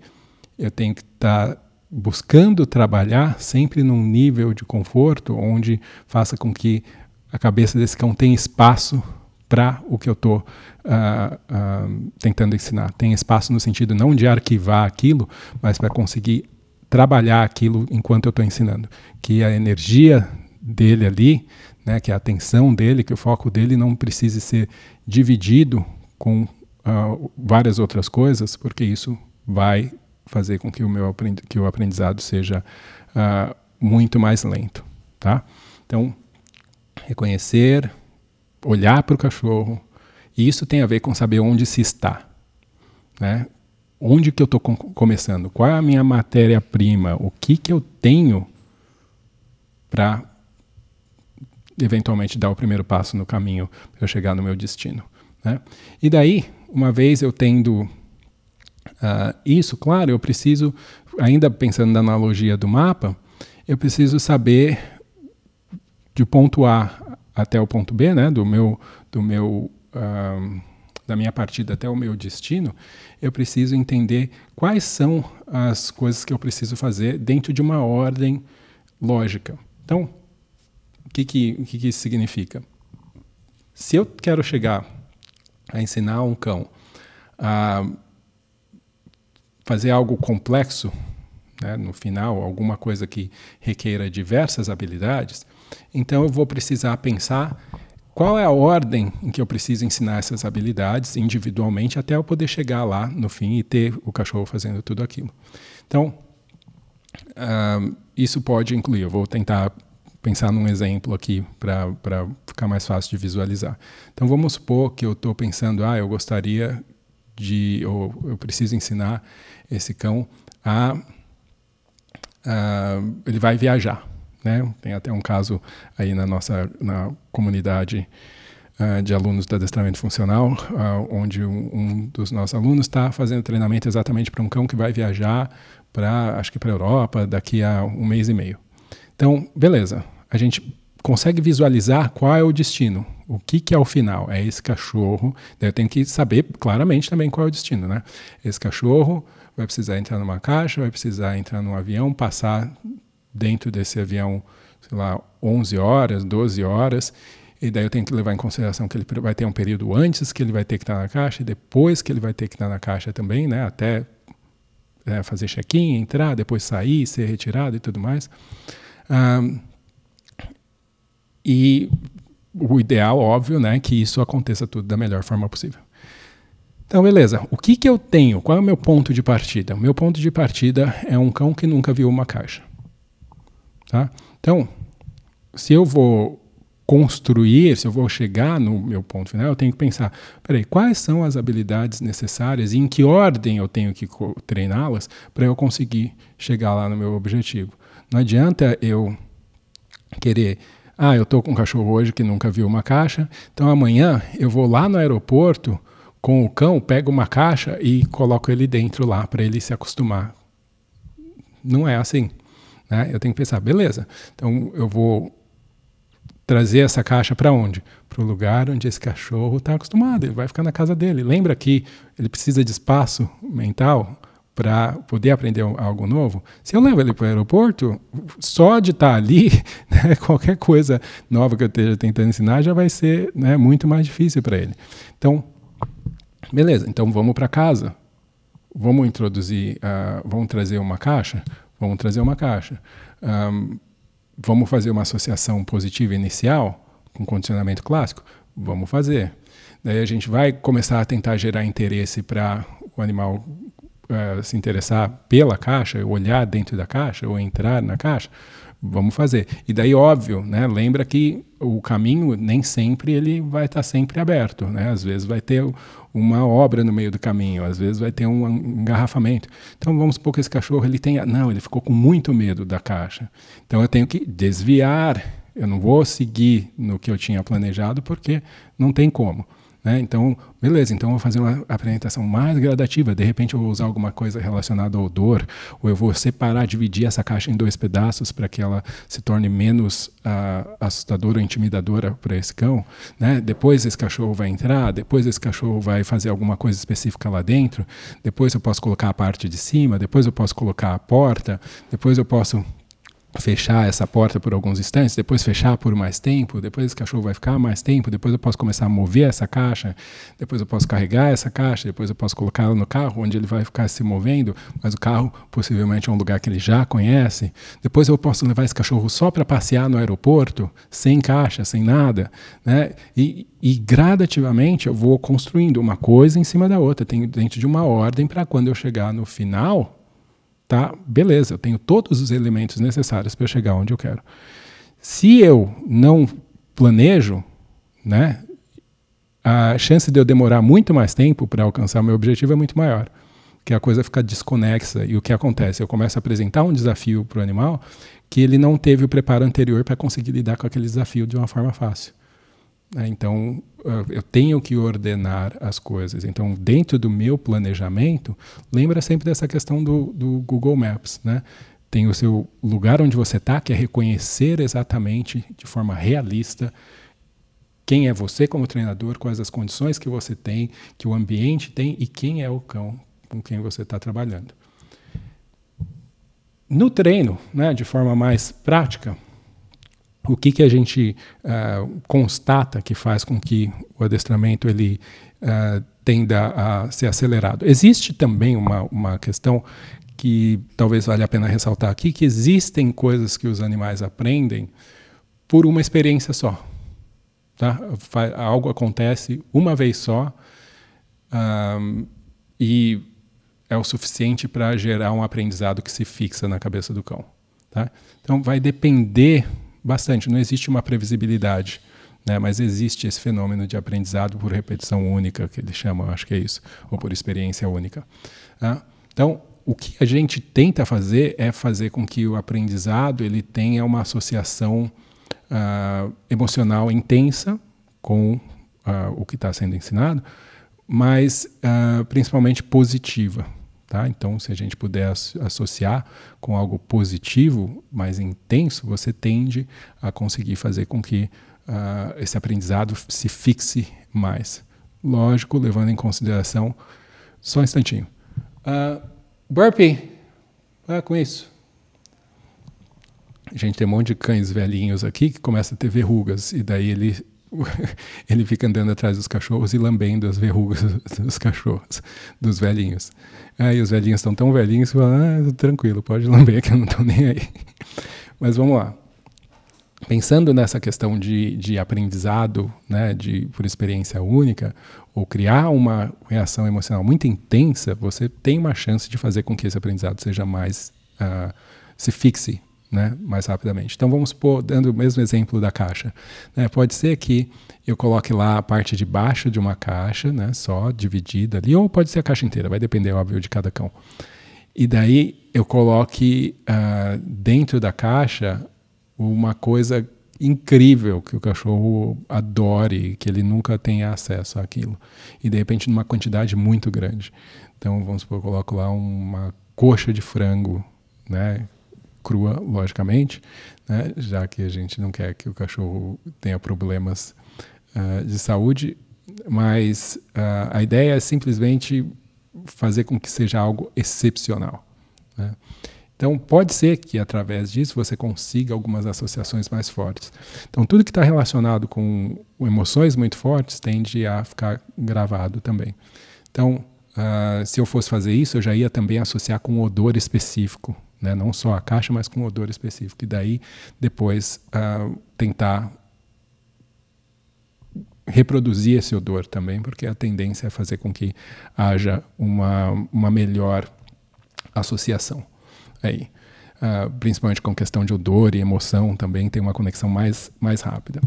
eu tenho que estar tá buscando trabalhar sempre num nível de conforto onde faça com que a cabeça desse cão tenha espaço para o que eu estou uh, uh, tentando ensinar. Tem espaço no sentido não de arquivar aquilo, mas para conseguir trabalhar aquilo enquanto eu estou ensinando. Que a energia dele ali, né, que a atenção dele, que o foco dele não precise ser dividido com uh, várias outras coisas, porque isso vai fazer com que o meu que o aprendizado seja muito mais lento, tá? Então, reconhecer, olhar para o cachorro. E isso tem a ver com saber onde se está. Né? Onde que eu estou com começando? Qual é a minha matéria-prima? O que, que eu tenho para eventualmente dar o primeiro passo no caminho para chegar no meu destino? Né? E daí, uma vez eu tendo uh, isso, claro, eu preciso, ainda pensando na analogia do mapa, eu preciso saber de ponto A até o ponto B, né, do meu, do meu, uh, da minha partida até o meu destino, eu preciso entender quais são as coisas que eu preciso fazer dentro de uma ordem lógica. Então, o que, que, que, que isso significa? Se eu quero chegar a ensinar um cão a fazer algo complexo, né, no final, alguma coisa que requeira diversas habilidades, então eu vou precisar pensar qual é a ordem em que eu preciso ensinar essas habilidades individualmente até eu poder chegar lá no fim e ter o cachorro fazendo tudo aquilo. Então, uh, isso pode incluir, eu vou tentar pensar num exemplo aqui para ficar mais fácil de visualizar. Então vamos supor que eu estou pensando, ah, eu gostaria de, ou eu preciso ensinar esse cão a, a ele vai viajar. Né? Tem até um caso aí na nossa na comunidade uh, de alunos do adestramento funcional, uh, onde um, um, dos nossos alunos está fazendo treinamento exatamente para um cão que vai viajar para, acho que para a Europa, daqui a um mês e meio. Então, beleza, a gente consegue visualizar qual é o destino, o que, que é o final. É esse cachorro, daí eu tenho que saber claramente também qual é o destino, né? Esse cachorro vai precisar entrar numa caixa, vai precisar entrar num avião, passar dentro desse avião sei lá, 11 horas, 12 horas, e daí eu tenho que levar em consideração que ele vai ter um período antes que ele vai ter que estar na caixa e depois que ele vai ter que estar na caixa também, né? Até é, fazer check-in, entrar, depois sair, ser retirado e tudo mais. Um, e o ideal, óbvio, né, que isso aconteça tudo da melhor forma possível. Então, beleza. O que, que eu tenho? Qual é o meu ponto de partida? O meu ponto de partida é um cão que nunca viu uma caixa. Tá? Então, se eu vou construir, se eu vou chegar no meu ponto final, eu tenho que pensar, peraí, quais são as habilidades necessárias e em que ordem eu tenho que treiná-las para eu conseguir chegar lá no meu objetivo. Não adianta eu querer, ah, eu estou com um cachorro hoje que nunca viu uma caixa, então amanhã eu vou lá no aeroporto com o cão, pego uma caixa e coloco ele dentro lá para ele se acostumar. Não é assim. Né? Eu tenho que pensar, beleza, então eu vou trazer essa caixa para onde? Para o lugar onde esse cachorro está acostumado, ele vai ficar na casa dele. Lembra que ele precisa de espaço mental para poder aprender algo novo? Se eu levo ele para o aeroporto, só de estar tá ali, né, qualquer coisa nova que eu esteja tentando ensinar já vai ser né, muito mais difícil para ele. Então, beleza, então vamos para casa. Vamos introduzir, uh, vamos trazer uma caixa? Vamos trazer uma caixa. Um, Vamos fazer uma associação positiva inicial com condicionamento clássico? Vamos fazer. Daí a gente vai começar a tentar gerar interesse para o animal uh, se interessar pela caixa, olhar dentro da caixa ou entrar na caixa. Vamos fazer. E daí, óbvio, né, lembra que o caminho nem sempre ele vai estar tá sempre aberto. Né? Às vezes vai ter uma obra no meio do caminho, às vezes vai ter um engarrafamento. Então vamos supor que esse cachorro ele tenha, não, ele ficou com muito medo da caixa. Então eu tenho que desviar, eu não vou seguir no que eu tinha planejado porque não tem como. Né? Então, beleza, então eu vou fazer uma apresentação mais gradativa. De repente eu vou usar alguma coisa relacionada ao odor, ou eu vou separar, dividir essa caixa em dois pedaços para que ela se torne menos uh, assustadora ou intimidadora para esse cão. Né? Depois esse cachorro vai entrar, depois esse cachorro vai fazer alguma coisa específica lá dentro, depois eu posso colocar a parte de cima, depois eu posso colocar a porta, depois eu posso fechar essa porta por alguns instantes, depois fechar por mais tempo, depois esse cachorro vai ficar mais tempo, depois eu posso começar a mover essa caixa, depois eu posso carregar essa caixa, depois eu posso colocá-la no carro, onde ele vai ficar se movendo, mas o carro possivelmente é um lugar que ele já conhece. Depois eu posso levar esse cachorro só para passear no aeroporto, sem caixa, sem nada, né? E, e gradativamente eu vou construindo uma coisa em cima da outra, tenho dentro de uma ordem para quando eu chegar no final tá? Beleza, eu tenho todos os elementos necessários para chegar onde eu quero. Se eu não planejo, né, a chance de eu demorar muito mais tempo para alcançar meu objetivo é muito maior. Que a coisa fica desconexa e o que acontece? Eu começo a apresentar um desafio para o animal que ele não teve o preparo anterior para conseguir lidar com aquele desafio de uma forma fácil. Né? Então, eu tenho que ordenar as coisas. Então, dentro do meu planejamento, lembra sempre dessa questão do, do Google Maps, né? Tem o seu lugar onde você está, que é reconhecer exatamente, de forma realista, quem é você como treinador, quais as condições que você tem, que o ambiente tem e quem é o cão com quem você está trabalhando. No treino, né, de forma mais prática, o que, que a gente uh, constata que faz com que o adestramento ele uh, tenda a ser acelerado. Existe também uma, uma questão que talvez valha a pena ressaltar aqui, que existem coisas que os animais aprendem por uma experiência só. Tá? Algo acontece uma vez só um, e é o suficiente para gerar um aprendizado que se fixa na cabeça do cão. Tá? Então vai depender bastante. Não existe uma previsibilidade, né? mas existe esse fenômeno de aprendizado por repetição única, que eles chamam, acho que é isso, ou por experiência única. Tá? Então, o que a gente tenta fazer é fazer com que o aprendizado ele tenha uma associação uh, emocional intensa com uh, o que está sendo ensinado, mas uh, principalmente positiva. Tá? Então, se a gente puder associar com algo positivo, mais intenso, você tende a conseguir fazer com que uh, esse aprendizado se fixe mais. Lógico, levando em consideração. Só um instantinho. Uh, burpee. Ah, com isso. a gente tem um monte de cães velhinhos aqui que começa a ter verrugas e daí ele ele fica andando atrás dos cachorros e lambendo as verrugas dos cachorros, dos velhinhos. Aí os velhinhos estão tão velhinhos que falam, ah, tranquilo, pode lamber que eu não estou nem aí. Mas vamos lá. Pensando nessa questão de, de aprendizado, né, de por experiência única, ou criar uma reação emocional muito intensa, você tem uma chance de fazer com que esse aprendizado seja mais uh, se fixe né, mais rapidamente. Então vamos supor, dando o mesmo exemplo da caixa. Né, pode ser que eu coloque lá a parte de baixo de uma caixa, né, só dividida ali, ou pode ser a caixa inteira, vai depender, óbvio, de cada cão. E daí eu coloque uh, dentro da caixa uma coisa incrível que o cachorro adore, que ele nunca tenha acesso àquilo. E de repente numa quantidade muito grande. Então vamos supor, eu coloco lá uma coxa de frango, né, crua, logicamente, né, já que a gente não quer que o cachorro tenha problemas uh, de saúde, mas uh, a ideia é simplesmente fazer com que seja algo excepcional. Né? Então, pode ser que através disso você consiga algumas associações mais fortes. Então, tudo que está relacionado com emoções muito fortes tende a ficar gravado também. Então, uh, se eu fosse fazer isso, eu já ia também associar com um odor específico né? não só a caixa, mas com odor específico. E daí, depois, uh, tentar reproduzir esse odor também, porque a tendência é fazer com que haja uma, uma melhor associação. Aí. Uh, principalmente com questão de odor e emoção também tem uma conexão mais, mais rápida.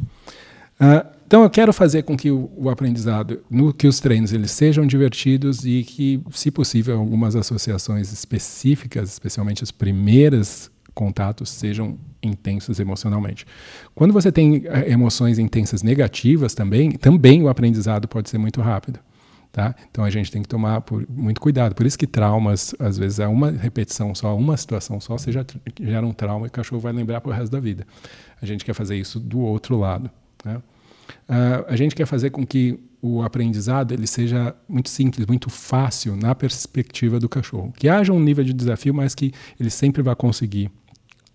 Uh, então eu quero fazer com que o, o, aprendizado, no, que os treinos eles sejam divertidos e que, se possível, algumas associações específicas, especialmente os primeiros contatos, sejam intensos emocionalmente. Quando você tem eh, emoções intensas negativas também, também o aprendizado pode ser muito rápido. Tá? Então a gente tem que tomar por, muito cuidado. Por isso que traumas, às vezes, é uma repetição só, uma situação só, você já gera um trauma e o cachorro vai lembrar para o resto da vida. A gente quer fazer isso do outro lado. Né? Uh, a gente quer fazer com que o aprendizado ele seja muito simples, muito fácil na perspectiva do cachorro. Que haja um nível de desafio, mas que ele sempre vai conseguir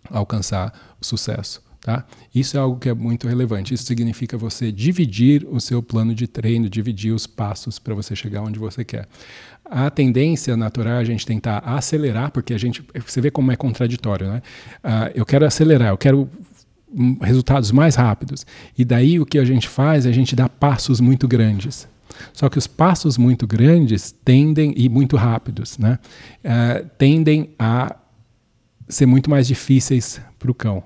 alcançar o sucesso. Tá? Isso é algo que é muito relevante. Isso significa você dividir o seu plano de treino, dividir os passos para você chegar onde você quer. A tendência natural é a gente tentar acelerar, porque a gente, você vê como é contraditório, né? Uh, eu quero acelerar, eu quero resultados mais rápidos. E daí o que a gente faz é a gente dá passos muito grandes. Só que os passos muito grandes tendem, e muito rápidos, né, uh, tendem a ser muito mais difíceis para o cão.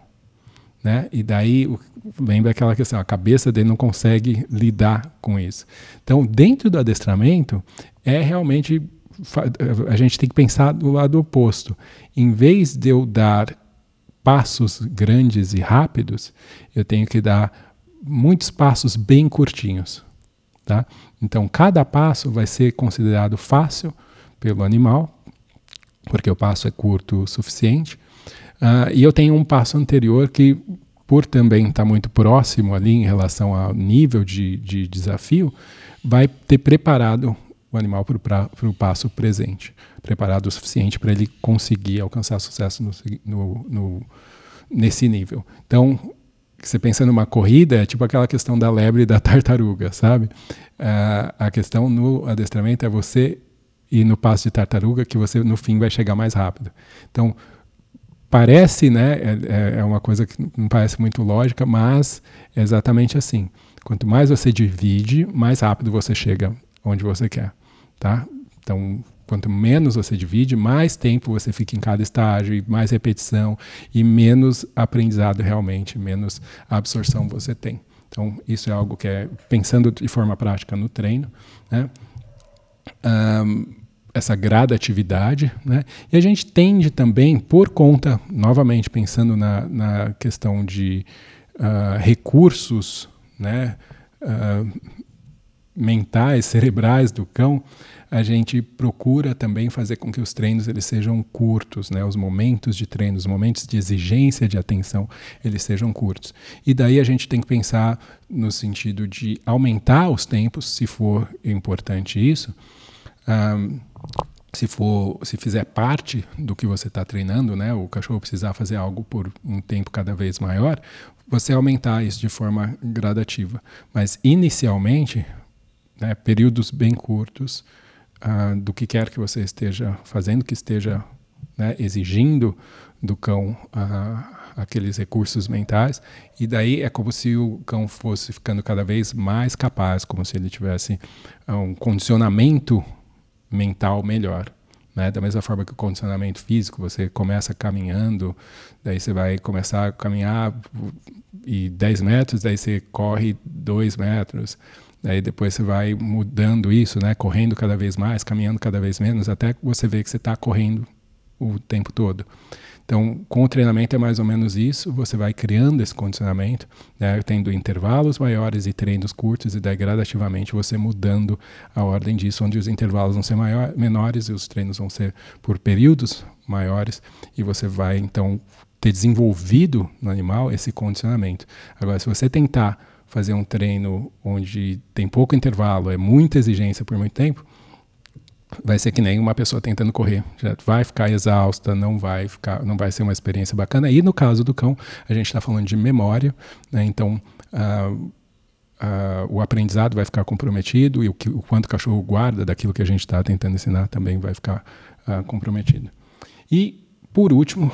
Né? E daí, lembra aquela questão, a cabeça dele não consegue lidar com isso. Então, dentro do adestramento, é realmente, a gente tem que pensar do lado oposto. Em vez de eu dar passos grandes e rápidos, eu tenho que dar muitos passos bem curtinhos. Tá? Então, cada passo vai ser considerado fácil pelo animal, porque o passo é curto o suficiente. Uh, e eu tenho um passo anterior que, por também estar tá muito próximo ali em relação ao nível de, de desafio, vai ter preparado o animal para o passo presente, preparado o suficiente para ele conseguir alcançar sucesso no, no, no, nesse nível. Então, você pensa numa corrida, é tipo aquela questão da lebre e da tartaruga, sabe? Uh, a questão no adestramento é você ir no passo de tartaruga que você no fim vai chegar mais rápido. Então, parece, né, é, é, é uma coisa que não parece muito lógica, mas é exatamente assim. Quanto mais você divide, mais rápido você chega onde você quer tá? Então, quanto menos você divide, mais tempo você fica em cada estágio, e mais repetição, e menos aprendizado realmente, menos absorção você tem. Então, isso é algo que é, pensando de forma prática no treino, né? Um, essa gradatividade, né? E a gente tende também, por conta, novamente pensando na, na questão de uh, recursos, né? Uh, mentais, cerebrais do cão, a gente procura também fazer com que os treinos eles sejam curtos, né? Os momentos de treino, os momentos de exigência de atenção, eles sejam curtos. E daí a gente tem que pensar no sentido de aumentar os tempos, se for importante isso, um, se for, se fizer parte do que você está treinando, né, o cachorro precisar fazer algo por um tempo cada vez maior, você aumentar isso de forma gradativa. Mas inicialmente, né, períodos bem curtos uh, do que quer que você esteja fazendo, que esteja né, exigindo do cão uh, aqueles recursos mentais, e daí é como se o cão fosse ficando cada vez mais capaz, como se ele tivesse uh, um condicionamento mental melhor. Né? Da mesma forma que o condicionamento físico, você começa caminhando, daí você vai começar a caminhar e 10 metros, daí você corre 2 metros, daí depois você vai mudando isso, né? correndo cada vez mais, caminhando cada vez menos, até você vê que você está correndo o tempo todo. Então, com o treinamento é mais ou menos isso, você vai criando esse condicionamento, né, tendo intervalos maiores e treinos curtos, e daí gradativamente você mudando a ordem disso, onde os intervalos vão ser maior, menores e os treinos vão ser por períodos maiores, e você vai então ter desenvolvido no animal esse condicionamento. Agora, se você tentar fazer um treino onde tem pouco intervalo, é muita exigência por muito tempo, vai ser que nem uma pessoa tentando correr. Já vai ficar exausta, não vai ficar, não vai ser uma experiência bacana. E no caso do cão, a gente está falando de memória, né? então uh, uh, o aprendizado vai ficar comprometido e o, que, o quanto o cachorro guarda daquilo que a gente está tentando ensinar também vai ficar uh, comprometido. E por último,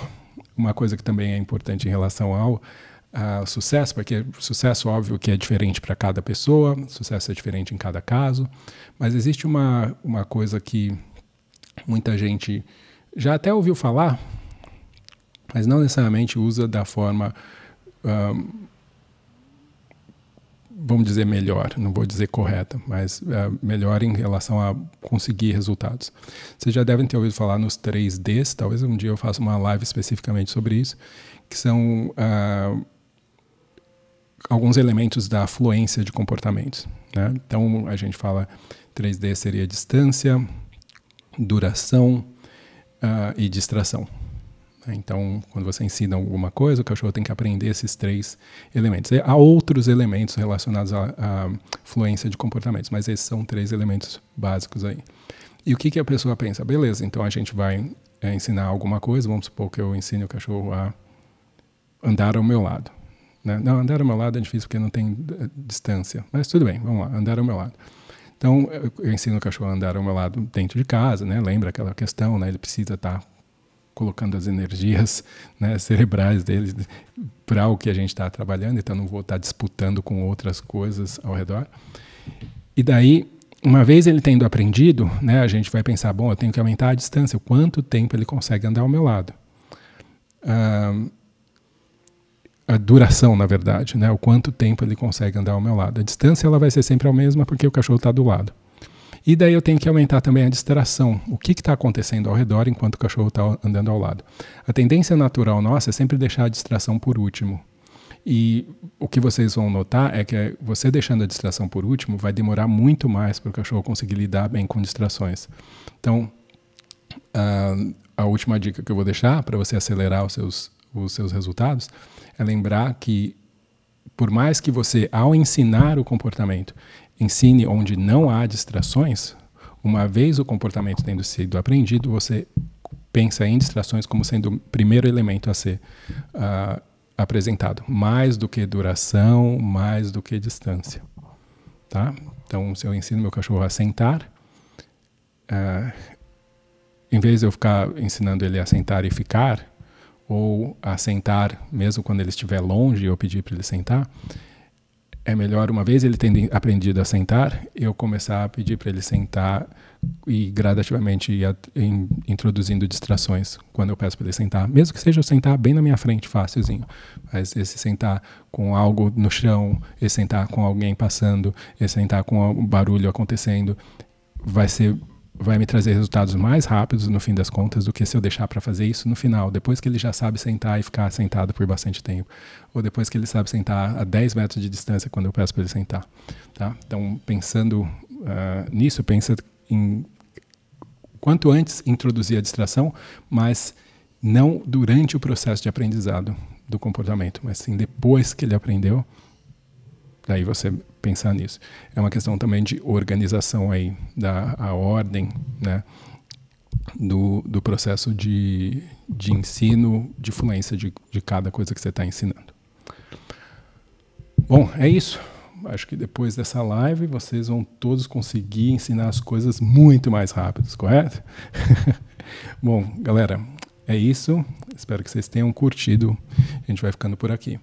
uma coisa que também é importante em relação ao sucesso, porque sucesso, óbvio, que é diferente para cada pessoa, sucesso é diferente em cada caso, mas existe uma, uma coisa que muita gente já até ouviu falar, mas não necessariamente usa da forma, uh, vamos dizer, melhor, não vou dizer correta, mas uh, melhor em relação a conseguir resultados. Vocês já devem ter ouvido falar nos 3Ds, talvez um dia eu faça uma live especificamente sobre isso, que são uh, alguns elementos da fluência de comportamentos. Né? Então, a gente fala 3D seria distância, duração uh, e distração. Então, quando você ensina alguma coisa, o cachorro tem que aprender esses três elementos. Há outros elementos relacionados à, à fluência de comportamentos, mas esses são três elementos básicos aí. E o que, que a pessoa pensa? Beleza, então a gente vai é, ensinar alguma coisa, vamos supor que eu ensine o cachorro a andar ao meu lado. Né? Não, andar ao meu lado é difícil porque não tem eh, distância. Mas tudo bem, vamos lá, andar ao meu lado. Então, eu ensino o cachorro a andar ao meu lado dentro de casa, né? Lembra aquela questão, né? Ele precisa estar tá colocando as energias né, cerebrais dele para o que a gente está trabalhando, então não vou estar tá disputando com outras coisas ao redor. E daí, uma vez ele tendo aprendido, né, a gente vai pensar, bom, eu tenho que aumentar a distância, quanto tempo ele consegue andar ao meu lado. Uh, a duração, na verdade, né? o quanto tempo ele consegue andar ao meu lado. A distância ela vai ser sempre a mesma porque o cachorro está do lado. E daí eu tenho que aumentar também a distração. O que está acontecendo ao redor enquanto o cachorro está andando ao lado? A tendência natural nossa é sempre deixar a distração por último. E o que vocês vão notar é que você deixando a distração por último vai demorar muito mais para o cachorro conseguir lidar bem com distrações. Então, uh, a última dica que eu vou deixar para você acelerar os seus, os seus resultados é lembrar que, por mais que você, ao ensinar o comportamento, ensine onde não há distrações, uma vez o comportamento tendo sido aprendido, você pensa em distrações como sendo o primeiro elemento a ser uh, apresentado, mais do que duração, mais do que distância. Tá? Então, se eu ensino meu cachorro a sentar, uh, em vez de eu ficar ensinando ele a sentar e ficar, ou a sentar, mesmo quando ele estiver longe, eu pedir para ele sentar, é melhor, uma vez ele tendo aprendido a sentar, eu começar a pedir para ele sentar e gradativamente ir in, introduzindo distrações quando eu peço para ele sentar, mesmo que seja sentar bem na minha frente, fácilzinho. Mas esse sentar com algo no chão, esse sentar com alguém passando, esse sentar com um barulho acontecendo, vai ser vai me trazer resultados mais rápidos no fim das contas do que se eu deixar para fazer isso no final, depois que ele já sabe sentar e ficar sentado por bastante tempo, ou depois que ele sabe sentar a 10 metros de distância quando eu peço para ele sentar. Tá? Então, pensando uh, nisso, pensa em quanto antes introduzir a distração, mas não durante o processo de aprendizado do comportamento, mas sim depois que ele aprendeu, daí você pensar nisso. É uma questão também de organização aí, da a ordem, né? do, do processo de, de ensino, de fluência de, de cada coisa que você está ensinando. Bom, é isso. Acho que depois dessa live vocês vão todos conseguir ensinar as coisas muito mais rápido, correto? Bom, galera, é isso. Espero que vocês tenham curtido. A gente vai ficando por aqui.